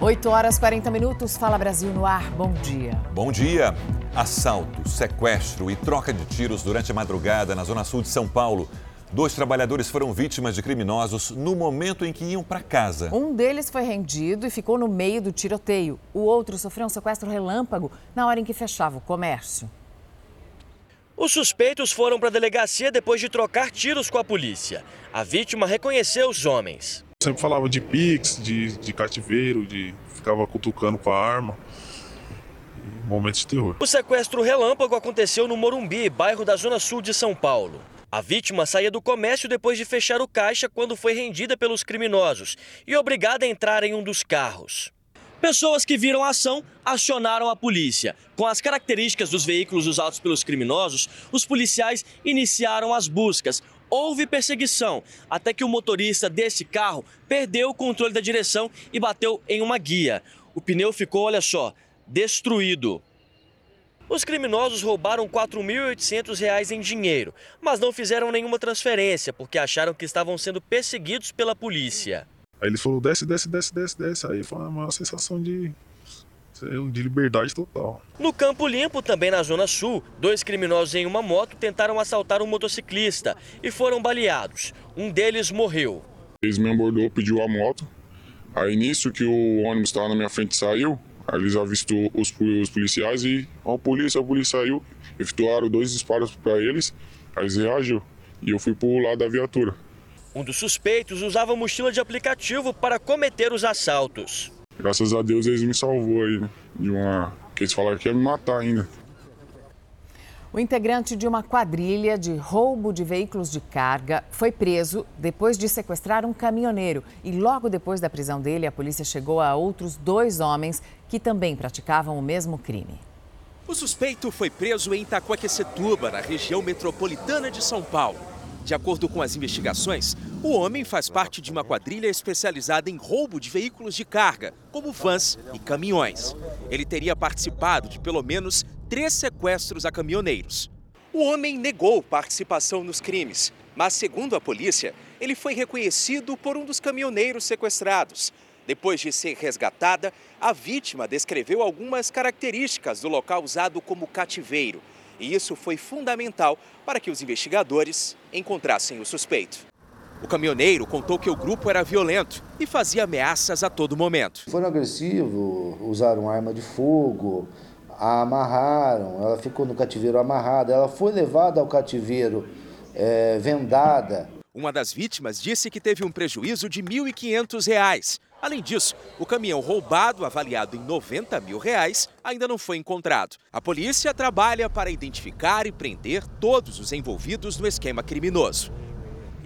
8 horas 40 minutos, Fala Brasil no ar. Bom dia. Bom dia. Assalto, sequestro e troca de tiros durante a madrugada na zona sul de São Paulo. Dois trabalhadores foram vítimas de criminosos no momento em que iam para casa. Um deles foi rendido e ficou no meio do tiroteio. O outro sofreu um sequestro relâmpago na hora em que fechava o comércio. Os suspeitos foram para a delegacia depois de trocar tiros com a polícia. A vítima reconheceu os homens. Sempre falava de pix, de, de cativeiro, de ficava cutucando com a arma. Momentos de terror. O sequestro relâmpago aconteceu no Morumbi, bairro da Zona Sul de São Paulo. A vítima saía do comércio depois de fechar o caixa quando foi rendida pelos criminosos e obrigada a entrar em um dos carros. Pessoas que viram a ação acionaram a polícia. Com as características dos veículos usados pelos criminosos, os policiais iniciaram as buscas. Houve perseguição, até que o motorista desse carro perdeu o controle da direção e bateu em uma guia. O pneu ficou, olha só, destruído. Os criminosos roubaram R$ 4.800 em dinheiro, mas não fizeram nenhuma transferência porque acharam que estavam sendo perseguidos pela polícia. Aí eles falaram, desce, desce, desce, desce, desce. Aí foi uma sensação de, de liberdade total. No Campo Limpo, também na Zona Sul, dois criminosos em uma moto tentaram assaltar um motociclista e foram baleados. Um deles morreu. Eles me abordou, pediu a moto. Aí nisso que o ônibus estava na minha frente saiu, aí eles avistou os, os policiais e ó, a polícia, a polícia saiu. Efetuaram dois disparos para eles, aí eles reagiu. E eu fui pro lado da viatura. Um dos suspeitos usava mochila de aplicativo para cometer os assaltos. Graças a Deus eles me salvou aí, né? De uma. que eles falaram que ia me matar ainda. O integrante de uma quadrilha de roubo de veículos de carga foi preso depois de sequestrar um caminhoneiro. E logo depois da prisão dele, a polícia chegou a outros dois homens que também praticavam o mesmo crime. O suspeito foi preso em Itacoaquecetuba, na região metropolitana de São Paulo. De acordo com as investigações, o homem faz parte de uma quadrilha especializada em roubo de veículos de carga, como vans e caminhões. Ele teria participado de pelo menos três sequestros a caminhoneiros. O homem negou participação nos crimes, mas, segundo a polícia, ele foi reconhecido por um dos caminhoneiros sequestrados. Depois de ser resgatada, a vítima descreveu algumas características do local usado como cativeiro e isso foi fundamental para que os investigadores encontrassem o suspeito. O caminhoneiro contou que o grupo era violento e fazia ameaças a todo momento. Foram agressivos, usaram arma de fogo, a amarraram, ela ficou no cativeiro amarrada, ela foi levada ao cativeiro é, vendada. Uma das vítimas disse que teve um prejuízo de R$ 1.500. Além disso, o caminhão roubado, avaliado em 90 mil reais, ainda não foi encontrado. A polícia trabalha para identificar e prender todos os envolvidos no esquema criminoso.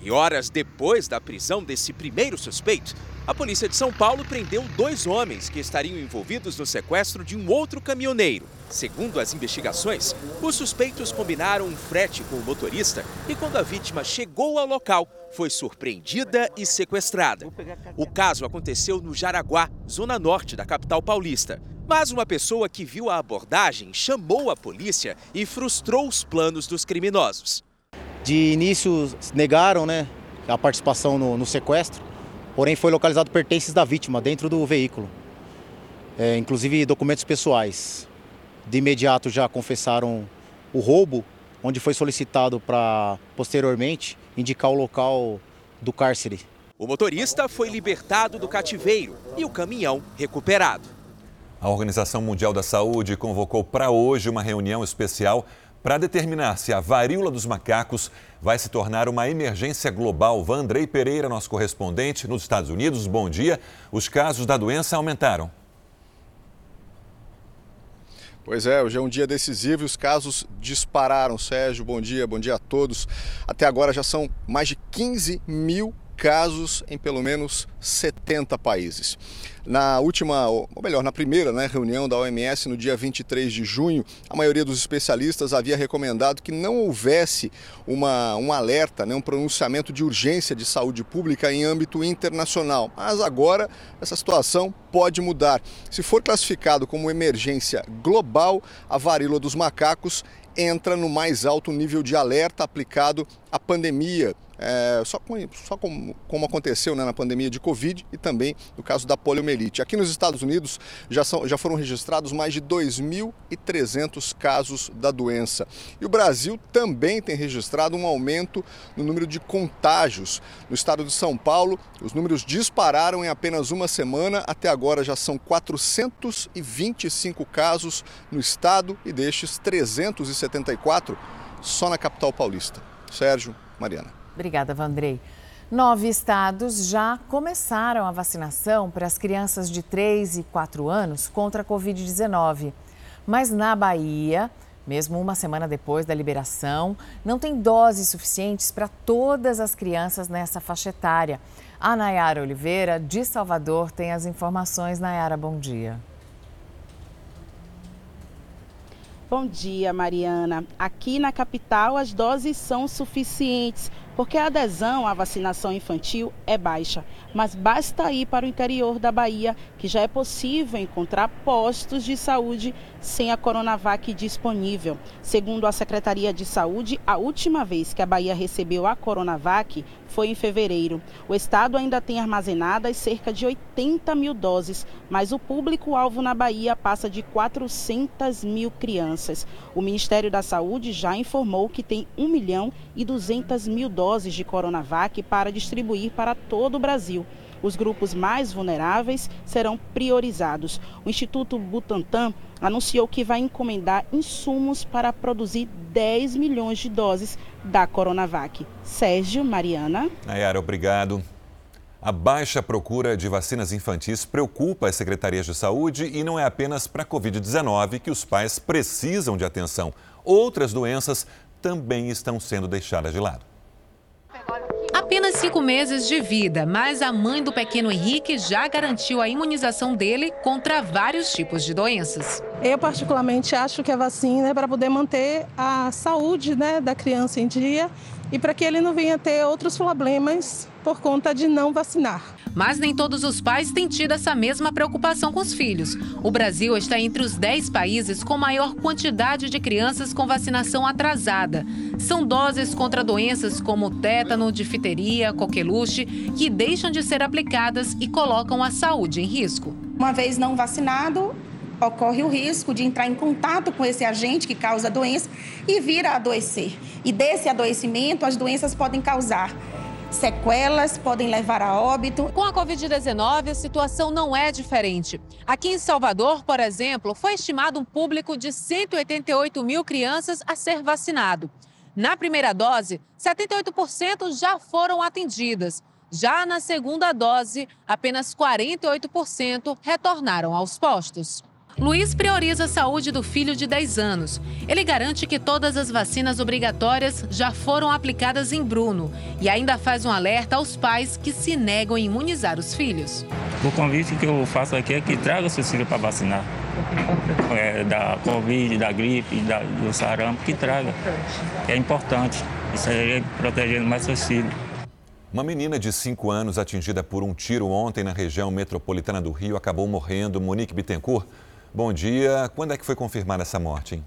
E horas depois da prisão desse primeiro suspeito, a polícia de São Paulo prendeu dois homens que estariam envolvidos no sequestro de um outro caminhoneiro. Segundo as investigações, os suspeitos combinaram um frete com o motorista e, quando a vítima chegou ao local, foi surpreendida e sequestrada. O caso aconteceu no Jaraguá, zona norte da capital paulista. Mas uma pessoa que viu a abordagem chamou a polícia e frustrou os planos dos criminosos. De início, negaram né, a participação no, no sequestro porém foi localizado pertences da vítima dentro do veículo, é, inclusive documentos pessoais. De imediato já confessaram o roubo, onde foi solicitado para, posteriormente, indicar o local do cárcere. O motorista foi libertado do cativeiro e o caminhão recuperado. A Organização Mundial da Saúde convocou para hoje uma reunião especial para determinar se a varíola dos macacos vai se tornar uma emergência global. Vandrei Pereira, nosso correspondente nos Estados Unidos, bom dia. Os casos da doença aumentaram. Pois é, hoje é um dia decisivo e os casos dispararam. Sérgio, bom dia, bom dia a todos. Até agora já são mais de 15 mil casos em pelo menos 70 países. Na última, ou melhor, na primeira né, reunião da OMS, no dia 23 de junho, a maioria dos especialistas havia recomendado que não houvesse uma, um alerta, né, um pronunciamento de urgência de saúde pública em âmbito internacional. Mas agora essa situação pode mudar. Se for classificado como emergência global, a varíola dos macacos entra no mais alto nível de alerta aplicado à pandemia é, só, com, só como, como aconteceu né, na pandemia de Covid e também no caso da poliomielite. Aqui nos Estados Unidos já, são, já foram registrados mais de 2.300 casos da doença. E o Brasil também tem registrado um aumento no número de contágios. No estado de São Paulo, os números dispararam em apenas uma semana. Até agora já são 425 casos no estado e destes 374 só na capital paulista. Sérgio, Mariana. Obrigada, Vandrei. Nove estados já começaram a vacinação para as crianças de 3 e 4 anos contra a Covid-19. Mas na Bahia, mesmo uma semana depois da liberação, não tem doses suficientes para todas as crianças nessa faixa etária. A Nayara Oliveira, de Salvador, tem as informações. Nayara, bom dia. Bom dia, Mariana. Aqui na capital, as doses são suficientes, porque a adesão à vacinação infantil é baixa. Mas basta ir para o interior da Bahia, que já é possível encontrar postos de saúde sem a Coronavac disponível. Segundo a Secretaria de Saúde, a última vez que a Bahia recebeu a Coronavac foi em fevereiro. O estado ainda tem armazenadas cerca de 80 mil doses, mas o público-alvo na Bahia passa de 400 mil crianças. O Ministério da Saúde já informou que tem 1 milhão e 200 mil doses de Coronavac para distribuir para todo o Brasil. Os grupos mais vulneráveis serão priorizados. O Instituto Butantan anunciou que vai encomendar insumos para produzir 10 milhões de doses da Coronavac. Sérgio, Mariana. Nayara, obrigado. A baixa procura de vacinas infantis preocupa as secretarias de saúde e não é apenas para a Covid-19 que os pais precisam de atenção. Outras doenças também estão sendo deixadas de lado. Apenas cinco meses de vida, mas a mãe do pequeno Henrique já garantiu a imunização dele contra vários tipos de doenças. Eu, particularmente, acho que a vacina é para poder manter a saúde né, da criança em dia e para que ele não venha ter outros problemas por conta de não vacinar. Mas nem todos os pais têm tido essa mesma preocupação com os filhos. O Brasil está entre os 10 países com maior quantidade de crianças com vacinação atrasada. São doses contra doenças como tétano, difteria, coqueluche, que deixam de ser aplicadas e colocam a saúde em risco. Uma vez não vacinado, ocorre o risco de entrar em contato com esse agente que causa a doença e vir a adoecer. E desse adoecimento, as doenças podem causar sequelas, podem levar a óbito. Com a Covid-19, a situação não é diferente. Aqui em Salvador, por exemplo, foi estimado um público de 188 mil crianças a ser vacinado. Na primeira dose, 78% já foram atendidas. Já na segunda dose, apenas 48% retornaram aos postos. Luiz prioriza a saúde do filho de 10 anos. Ele garante que todas as vacinas obrigatórias já foram aplicadas em Bruno e ainda faz um alerta aos pais que se negam a imunizar os filhos. O convite que eu faço aqui é que traga seus filhos para vacinar. É, da Covid, da gripe, da, do sarampo, que traga. É importante. Isso aí é protegendo mais seus filhos. Uma menina de 5 anos atingida por um tiro ontem na região metropolitana do Rio acabou morrendo. Monique Bittencourt Bom dia. Quando é que foi confirmada essa morte, hein?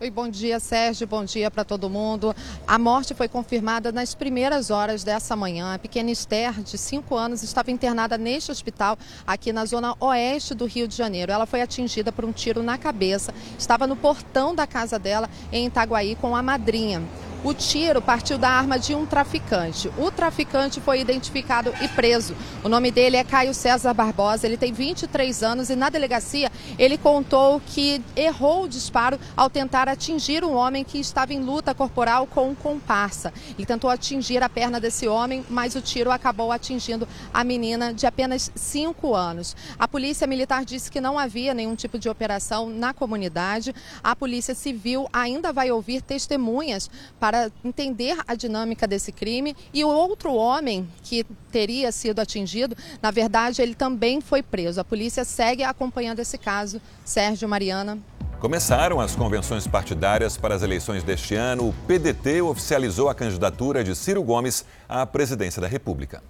Oi, bom dia, Sérgio. Bom dia para todo mundo. A morte foi confirmada nas primeiras horas dessa manhã. A pequena Esther, de 5 anos, estava internada neste hospital aqui na zona oeste do Rio de Janeiro. Ela foi atingida por um tiro na cabeça. Estava no portão da casa dela em Itaguaí com a madrinha. O tiro partiu da arma de um traficante. O traficante foi identificado e preso. O nome dele é Caio César Barbosa, ele tem 23 anos e na delegacia ele contou que errou o disparo ao tentar atingir um homem que estava em luta corporal com um comparsa. Ele tentou atingir a perna desse homem, mas o tiro acabou atingindo a menina de apenas 5 anos. A polícia militar disse que não havia nenhum tipo de operação na comunidade. A polícia civil ainda vai ouvir testemunhas para para entender a dinâmica desse crime. E o outro homem que teria sido atingido, na verdade, ele também foi preso. A polícia segue acompanhando esse caso. Sérgio Mariana. Começaram as convenções partidárias para as eleições deste ano. O PDT oficializou a candidatura de Ciro Gomes à presidência da República.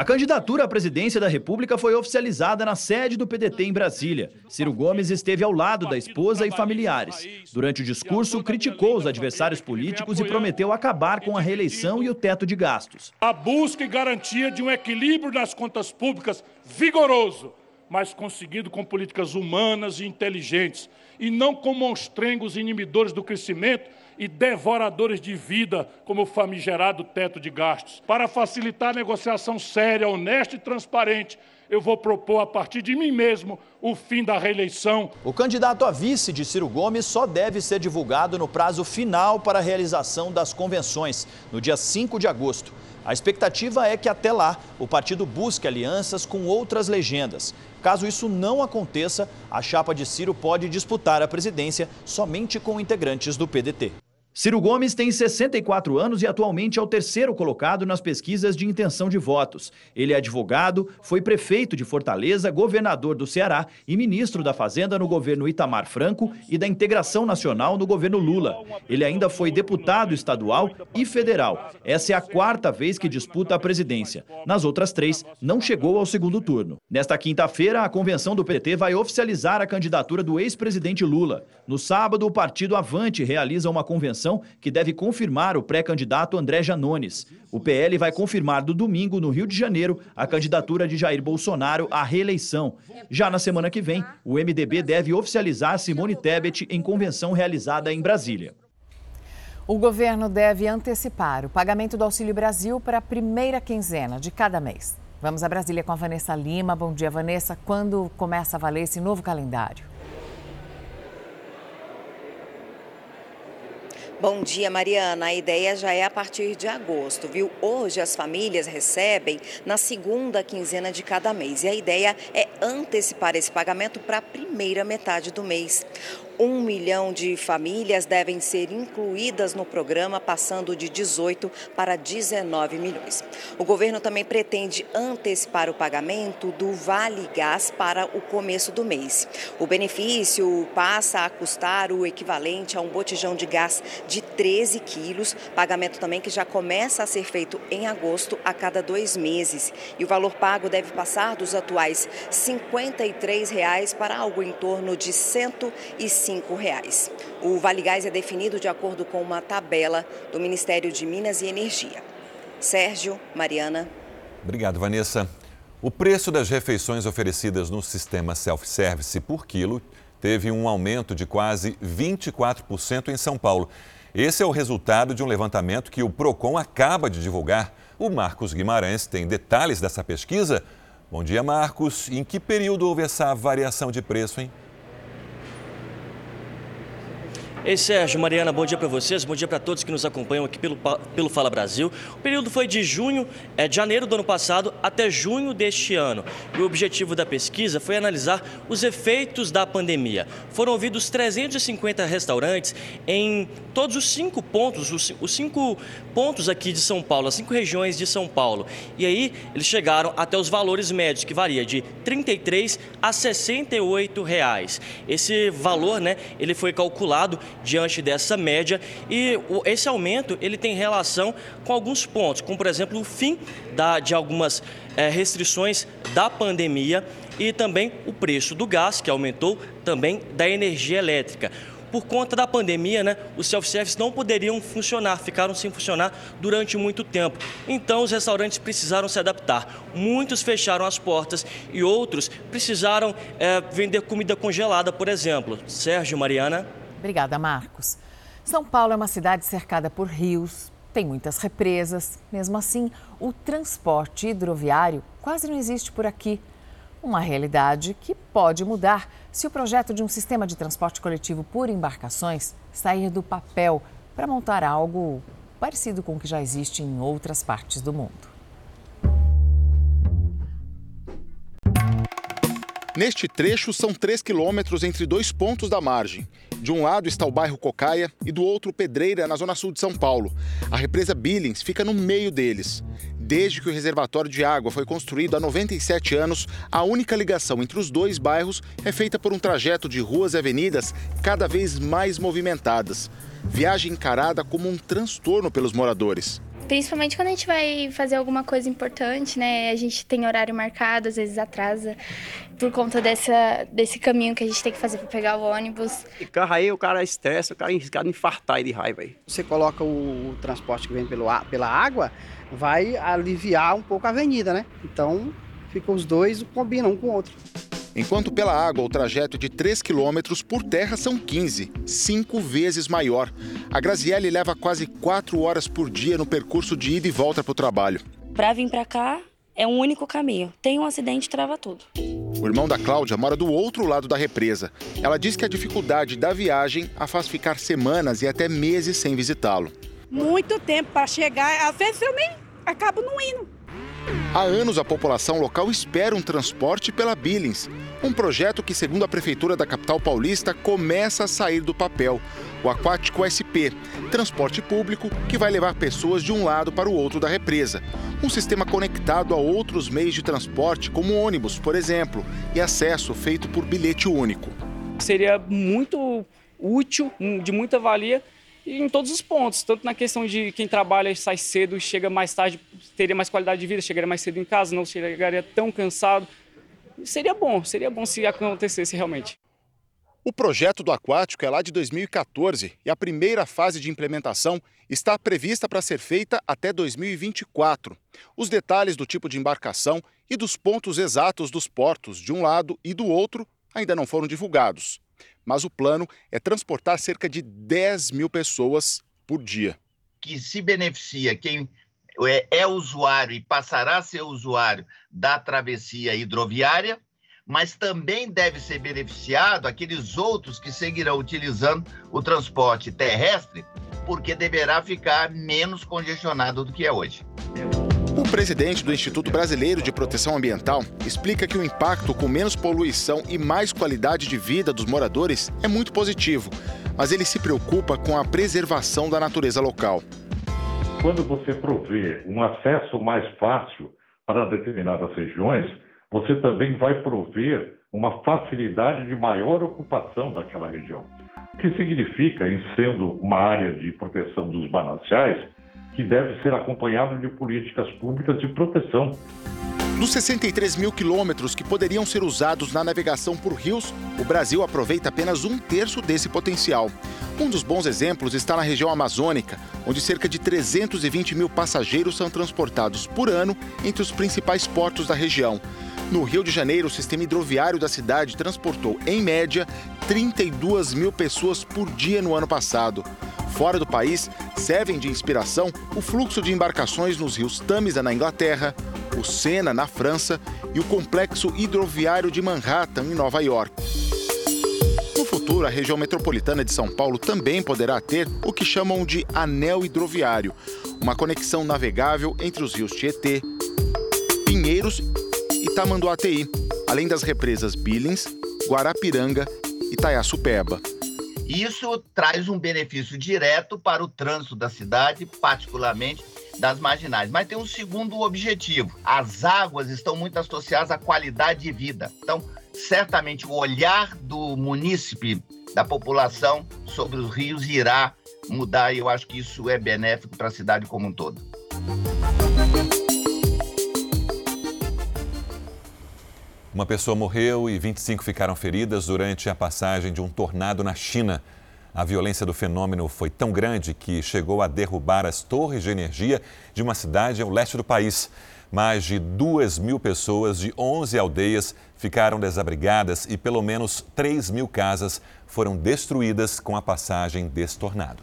A candidatura à presidência da República foi oficializada na sede do PDT em Brasília. Ciro Gomes esteve ao lado da esposa e familiares. Durante o discurso, criticou os adversários políticos e prometeu acabar com a reeleição e o teto de gastos. A busca e garantia de um equilíbrio nas contas públicas vigoroso, mas conseguido com políticas humanas e inteligentes, e não com monstrengos inimidores do crescimento e devoradores de vida, como o famigerado teto de gastos. Para facilitar a negociação séria, honesta e transparente, eu vou propor a partir de mim mesmo o fim da reeleição. O candidato a vice de Ciro Gomes só deve ser divulgado no prazo final para a realização das convenções, no dia 5 de agosto. A expectativa é que até lá o partido busque alianças com outras legendas. Caso isso não aconteça, a chapa de Ciro pode disputar a presidência somente com integrantes do PDT. Ciro Gomes tem 64 anos e atualmente é o terceiro colocado nas pesquisas de intenção de votos. Ele é advogado, foi prefeito de Fortaleza, governador do Ceará e ministro da Fazenda no governo Itamar Franco e da Integração Nacional no governo Lula. Ele ainda foi deputado estadual e federal. Essa é a quarta vez que disputa a presidência. Nas outras três, não chegou ao segundo turno. Nesta quinta-feira, a convenção do PT vai oficializar a candidatura do ex-presidente Lula. No sábado, o partido Avante realiza uma convenção que deve confirmar o pré-candidato André Janones. O PL vai confirmar no domingo, no Rio de Janeiro, a candidatura de Jair Bolsonaro à reeleição. Já na semana que vem, o MDB deve oficializar Simone Tebet em convenção realizada em Brasília. O governo deve antecipar o pagamento do Auxílio Brasil para a primeira quinzena de cada mês. Vamos a Brasília com a Vanessa Lima. Bom dia, Vanessa. Quando começa a valer esse novo calendário? Bom dia, Mariana. A ideia já é a partir de agosto, viu? Hoje as famílias recebem na segunda quinzena de cada mês e a ideia é antecipar esse pagamento para a primeira metade do mês. Um milhão de famílias devem ser incluídas no programa, passando de 18 para 19 milhões. O governo também pretende antecipar o pagamento do Vale Gás para o começo do mês. O benefício passa a custar o equivalente a um botijão de gás de 13 quilos, pagamento também que já começa a ser feito em agosto a cada dois meses. E o valor pago deve passar dos atuais 53 reais para algo em torno de R$ 105 reais. O Vale Gás é definido de acordo com uma tabela do Ministério de Minas e Energia. Sérgio, Mariana. Obrigado, Vanessa. O preço das refeições oferecidas no sistema self-service por quilo teve um aumento de quase 24% em São Paulo. Esse é o resultado de um levantamento que o Procon acaba de divulgar. O Marcos Guimarães tem detalhes dessa pesquisa. Bom dia, Marcos. Em que período houve essa variação de preço, hein? Ei, Sérgio, Mariana, bom dia para vocês, bom dia para todos que nos acompanham aqui pelo, pelo Fala Brasil. O período foi de junho, é, de janeiro do ano passado até junho deste ano. E o objetivo da pesquisa foi analisar os efeitos da pandemia. Foram ouvidos 350 restaurantes em todos os cinco pontos, os, os cinco pontos aqui de São Paulo, as cinco regiões de São Paulo. E aí eles chegaram até os valores médios, que varia de 33 a 68 reais. Esse valor, né, ele foi calculado diante dessa média e esse aumento ele tem relação com alguns pontos, como por exemplo o fim da, de algumas é, restrições da pandemia e também o preço do gás que aumentou, também da energia elétrica por conta da pandemia, né, os self-service não poderiam funcionar, ficaram sem funcionar durante muito tempo. Então, os restaurantes precisaram se adaptar. Muitos fecharam as portas e outros precisaram é, vender comida congelada, por exemplo. Sérgio, Mariana. Obrigada, Marcos. São Paulo é uma cidade cercada por rios, tem muitas represas. Mesmo assim, o transporte hidroviário quase não existe por aqui. Uma realidade que pode mudar se o projeto de um sistema de transporte coletivo por embarcações sair do papel para montar algo parecido com o que já existe em outras partes do mundo. Neste trecho, são 3 quilômetros entre dois pontos da margem. De um lado está o bairro Cocaia e do outro Pedreira, na zona sul de São Paulo. A represa Billings fica no meio deles. Desde que o reservatório de água foi construído há 97 anos, a única ligação entre os dois bairros é feita por um trajeto de ruas e avenidas cada vez mais movimentadas. Viagem encarada como um transtorno pelos moradores. Principalmente quando a gente vai fazer alguma coisa importante, né? A gente tem horário marcado, às vezes atrasa por conta dessa, desse caminho que a gente tem que fazer para pegar o ônibus. E carro aí o cara estressa, o cara arriscado infartar aí de raiva aí. Você coloca o, o transporte que vem pelo, pela água, vai aliviar um pouco a avenida, né? Então, fica os dois combinam um com o outro. Enquanto pela água o trajeto de 3 quilômetros, por terra são 15, cinco vezes maior. A Graziele leva quase 4 horas por dia no percurso de ida e volta para o trabalho. Para vir para cá é um único caminho. Tem um acidente, trava tudo. O irmão da Cláudia mora do outro lado da represa. Ela diz que a dificuldade da viagem a faz ficar semanas e até meses sem visitá-lo. Muito tempo para chegar, às vezes eu nem acabo não indo. Há anos a população local espera um transporte pela Billings, um projeto que, segundo a prefeitura da capital paulista, começa a sair do papel. O Aquático SP, transporte público que vai levar pessoas de um lado para o outro da represa. Um sistema conectado a outros meios de transporte, como ônibus, por exemplo, e acesso feito por bilhete único. Seria muito útil, de muita valia em todos os pontos, tanto na questão de quem trabalha sai cedo e chega mais tarde, teria mais qualidade de vida, chegaria mais cedo em casa, não chegaria tão cansado. Seria bom, seria bom se acontecesse realmente. O projeto do aquático é lá de 2014 e a primeira fase de implementação está prevista para ser feita até 2024. Os detalhes do tipo de embarcação e dos pontos exatos dos portos de um lado e do outro ainda não foram divulgados mas o plano é transportar cerca de 10 mil pessoas por dia. Que se beneficia quem é, é usuário e passará a ser usuário da travessia hidroviária, mas também deve ser beneficiado aqueles outros que seguirão utilizando o transporte terrestre, porque deverá ficar menos congestionado do que é hoje. Presidente do Instituto Brasileiro de Proteção Ambiental explica que o impacto com menos poluição e mais qualidade de vida dos moradores é muito positivo, mas ele se preocupa com a preservação da natureza local. Quando você provê um acesso mais fácil para determinadas regiões, você também vai prover uma facilidade de maior ocupação daquela região. O que significa, em sendo uma área de proteção dos mananciais, que deve ser acompanhado de políticas públicas de proteção. Dos 63 mil quilômetros que poderiam ser usados na navegação por rios, o Brasil aproveita apenas um terço desse potencial. Um dos bons exemplos está na região amazônica, onde cerca de 320 mil passageiros são transportados por ano entre os principais portos da região. No Rio de Janeiro, o sistema hidroviário da cidade transportou, em média, 32 mil pessoas por dia no ano passado. Fora do país, servem de inspiração o fluxo de embarcações nos rios Tamisa, na Inglaterra, o Sena, na França, e o complexo hidroviário de Manhattan, em Nova York. No futuro, a região metropolitana de São Paulo também poderá ter o que chamam de anel hidroviário, uma conexão navegável entre os rios Tietê, Pinheiros e Tamanduateí, além das represas Billings, Guarapiranga e Taiaçupeba. Isso traz um benefício direto para o trânsito da cidade, particularmente das marginais. Mas tem um segundo objetivo: as águas estão muito associadas à qualidade de vida. Então, certamente o olhar do munícipe, da população sobre os rios irá mudar e eu acho que isso é benéfico para a cidade como um todo. Uma pessoa morreu e 25 ficaram feridas durante a passagem de um tornado na China. A violência do fenômeno foi tão grande que chegou a derrubar as torres de energia de uma cidade ao leste do país. Mais de 2 mil pessoas de 11 aldeias ficaram desabrigadas e pelo menos 3 mil casas foram destruídas com a passagem desse tornado.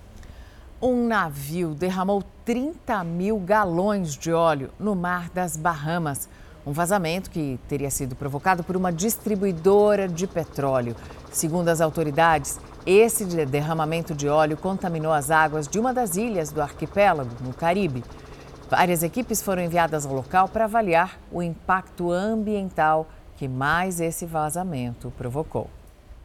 Um navio derramou 30 mil galões de óleo no mar das Bahamas. Um vazamento que teria sido provocado por uma distribuidora de petróleo. Segundo as autoridades, esse derramamento de óleo contaminou as águas de uma das ilhas do arquipélago, no Caribe. Várias equipes foram enviadas ao local para avaliar o impacto ambiental que mais esse vazamento provocou.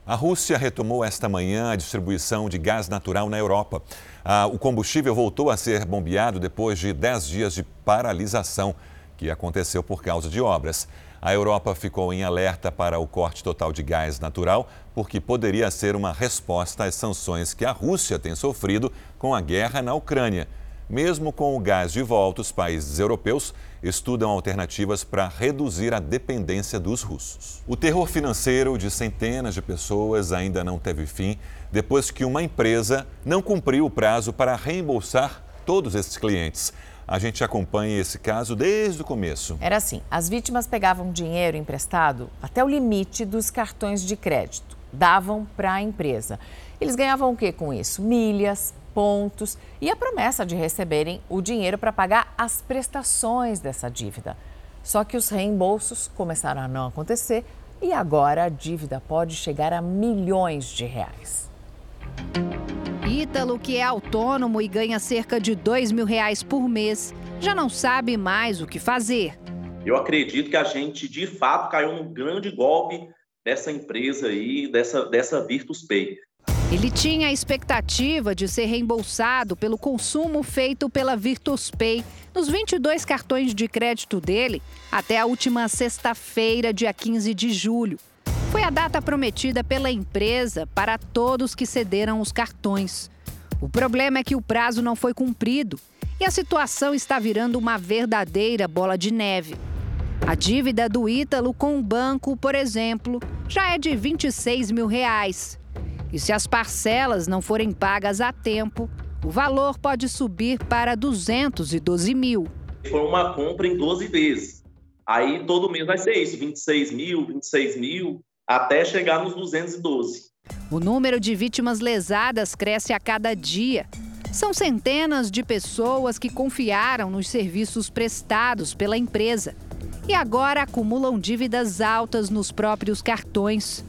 A Rússia retomou esta manhã a distribuição de gás natural na Europa. Ah, o combustível voltou a ser bombeado depois de 10 dias de paralisação que aconteceu por causa de obras. A Europa ficou em alerta para o corte total de gás natural, porque poderia ser uma resposta às sanções que a Rússia tem sofrido com a guerra na Ucrânia. Mesmo com o gás de volta, os países europeus estudam alternativas para reduzir a dependência dos russos. O terror financeiro de centenas de pessoas ainda não teve fim depois que uma empresa não cumpriu o prazo para reembolsar todos esses clientes. A gente acompanha esse caso desde o começo. Era assim: as vítimas pegavam dinheiro emprestado até o limite dos cartões de crédito, davam para a empresa. Eles ganhavam o que com isso? Milhas, pontos e a promessa de receberem o dinheiro para pagar as prestações dessa dívida. Só que os reembolsos começaram a não acontecer e agora a dívida pode chegar a milhões de reais. Ítalo, que é autônomo e ganha cerca de dois mil reais por mês, já não sabe mais o que fazer. Eu acredito que a gente, de fato, caiu num grande golpe dessa empresa aí, dessa, dessa Virtus Pay. Ele tinha a expectativa de ser reembolsado pelo consumo feito pela Virtus Pay nos 22 cartões de crédito dele até a última sexta-feira, dia 15 de julho. Foi a data prometida pela empresa para todos que cederam os cartões. O problema é que o prazo não foi cumprido e a situação está virando uma verdadeira bola de neve. A dívida do Ítalo com o banco, por exemplo, já é de 26 mil reais. E se as parcelas não forem pagas a tempo, o valor pode subir para 212 mil. Foi uma compra em 12 vezes. Aí todo mês vai ser isso, 26 mil, 26 mil até chegar nos 212. O número de vítimas lesadas cresce a cada dia. São centenas de pessoas que confiaram nos serviços prestados pela empresa e agora acumulam dívidas altas nos próprios cartões.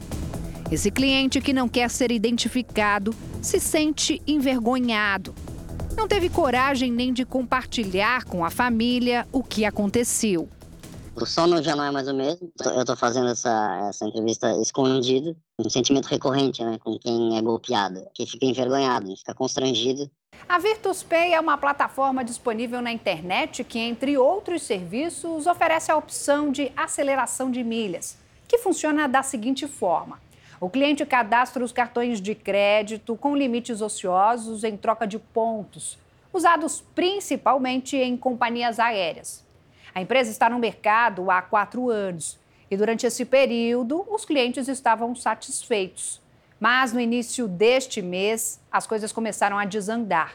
Esse cliente que não quer ser identificado se sente envergonhado. Não teve coragem nem de compartilhar com a família o que aconteceu. O sono já não é mais o mesmo. Eu estou fazendo essa, essa entrevista escondido. Um sentimento recorrente, né? Com quem é golpeado. Que fica envergonhado, fica constrangido. A Virtus Pay é uma plataforma disponível na internet que, entre outros serviços, oferece a opção de aceleração de milhas, que funciona da seguinte forma. O cliente cadastra os cartões de crédito com limites ociosos em troca de pontos, usados principalmente em companhias aéreas. A empresa está no mercado há quatro anos e, durante esse período, os clientes estavam satisfeitos. Mas no início deste mês, as coisas começaram a desandar.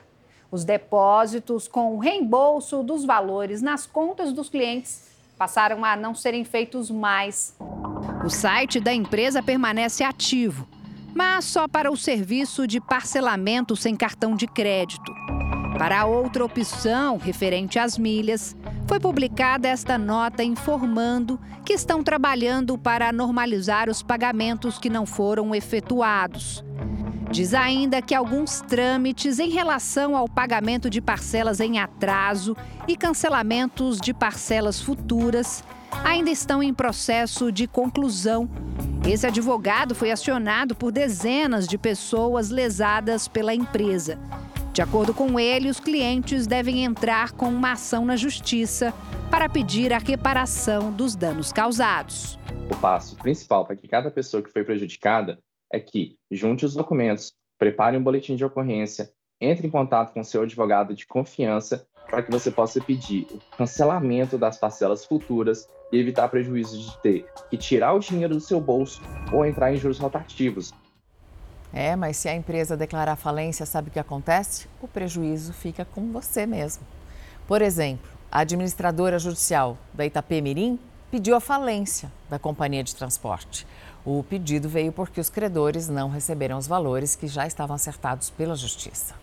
Os depósitos com o reembolso dos valores nas contas dos clientes passaram a não serem feitos mais. O site da empresa permanece ativo, mas só para o serviço de parcelamento sem cartão de crédito. Para a outra opção, referente às milhas, foi publicada esta nota informando que estão trabalhando para normalizar os pagamentos que não foram efetuados. Diz ainda que alguns trâmites em relação ao pagamento de parcelas em atraso e cancelamentos de parcelas futuras ainda estão em processo de conclusão. Esse advogado foi acionado por dezenas de pessoas lesadas pela empresa. De acordo com ele, os clientes devem entrar com uma ação na justiça para pedir a reparação dos danos causados. O passo principal para que cada pessoa que foi prejudicada é que junte os documentos, prepare um boletim de ocorrência, entre em contato com seu advogado de confiança para que você possa pedir o cancelamento das parcelas futuras e evitar prejuízos de ter que tirar o dinheiro do seu bolso ou entrar em juros rotativos, é, mas se a empresa declarar falência, sabe o que acontece? O prejuízo fica com você mesmo. Por exemplo, a administradora judicial da Itapemirim pediu a falência da companhia de transporte. O pedido veio porque os credores não receberam os valores que já estavam acertados pela justiça.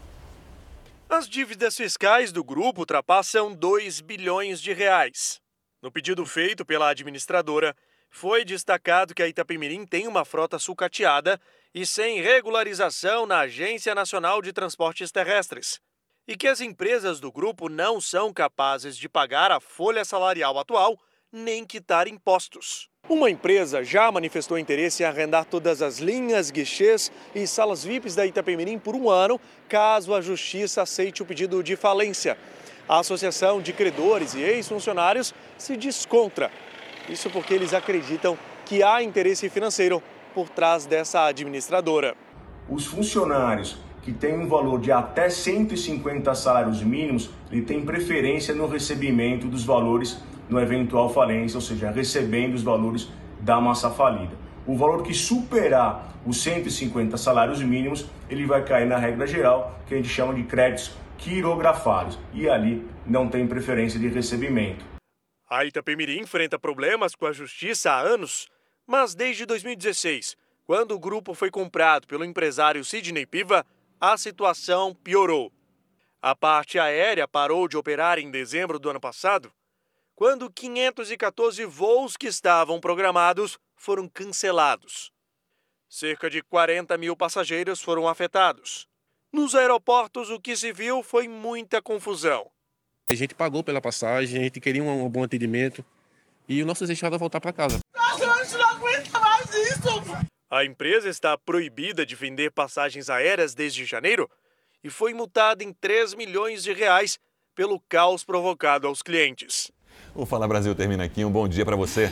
As dívidas fiscais do grupo ultrapassam 2 bilhões de reais. No pedido feito pela administradora, foi destacado que a Itapemirim tem uma frota sucateada e sem regularização na Agência Nacional de Transportes Terrestres, e que as empresas do grupo não são capazes de pagar a folha salarial atual nem quitar impostos. Uma empresa já manifestou interesse em arrendar todas as linhas, guichês e salas VIPs da Itapemirim por um ano, caso a justiça aceite o pedido de falência. A Associação de Credores e Ex-Funcionários se descontra. Isso porque eles acreditam que há interesse financeiro por trás dessa administradora. Os funcionários que tem um valor de até 150 salários mínimos, ele tem preferência no recebimento dos valores no eventual falência, ou seja, recebendo os valores da massa falida. O valor que superar os 150 salários mínimos, ele vai cair na regra geral, que a gente chama de créditos quirografados, e ali não tem preferência de recebimento. A Itapemirim enfrenta problemas com a justiça há anos, mas desde 2016, quando o grupo foi comprado pelo empresário Sidney Piva, a situação piorou. A parte aérea parou de operar em dezembro do ano passado, quando 514 voos que estavam programados foram cancelados. Cerca de 40 mil passageiros foram afetados. Nos aeroportos, o que se viu foi muita confusão. A gente pagou pela passagem, a gente queria um bom atendimento e o nosso desejo era voltar para casa. A gente não aguenta mais isso! A empresa está proibida de vender passagens aéreas desde janeiro e foi multada em 3 milhões de reais pelo caos provocado aos clientes. O Fala Brasil termina aqui. Um bom dia para você.